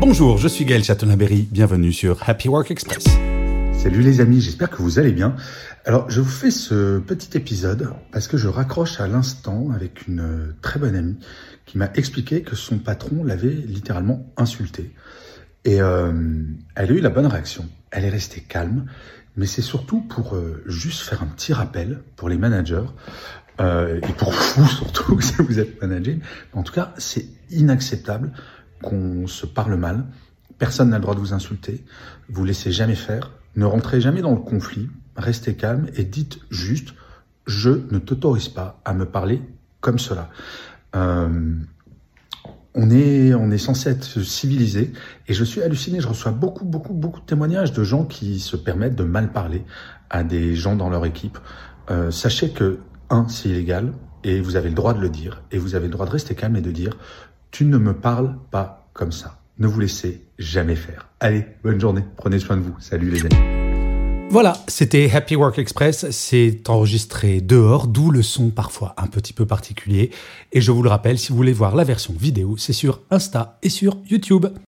Bonjour, je suis Gaël Chatonaberry, bienvenue sur Happy Work Express. Salut les amis, j'espère que vous allez bien. Alors je vous fais ce petit épisode parce que je raccroche à l'instant avec une très bonne amie qui m'a expliqué que son patron l'avait littéralement insulté. Et euh, elle a eu la bonne réaction. Elle est restée calme, mais c'est surtout pour euh, juste faire un petit rappel pour les managers euh, et pour vous surtout si vous êtes manager. En tout cas, c'est inacceptable qu'on se parle mal. Personne n'a le droit de vous insulter. Vous laissez jamais faire. Ne rentrez jamais dans le conflit. Restez calme et dites juste je ne t'autorise pas à me parler comme cela. Euh, on est, on est censé être civilisé et je suis halluciné. Je reçois beaucoup, beaucoup, beaucoup de témoignages de gens qui se permettent de mal parler à des gens dans leur équipe. Euh, sachez que, un, c'est illégal et vous avez le droit de le dire et vous avez le droit de rester calme et de dire tu ne me parles pas comme ça. Ne vous laissez jamais faire. Allez, bonne journée. Prenez soin de vous. Salut les amis. Voilà, c'était Happy Work Express. C'est enregistré dehors, d'où le son parfois un petit peu particulier. Et je vous le rappelle, si vous voulez voir la version vidéo, c'est sur Insta et sur YouTube.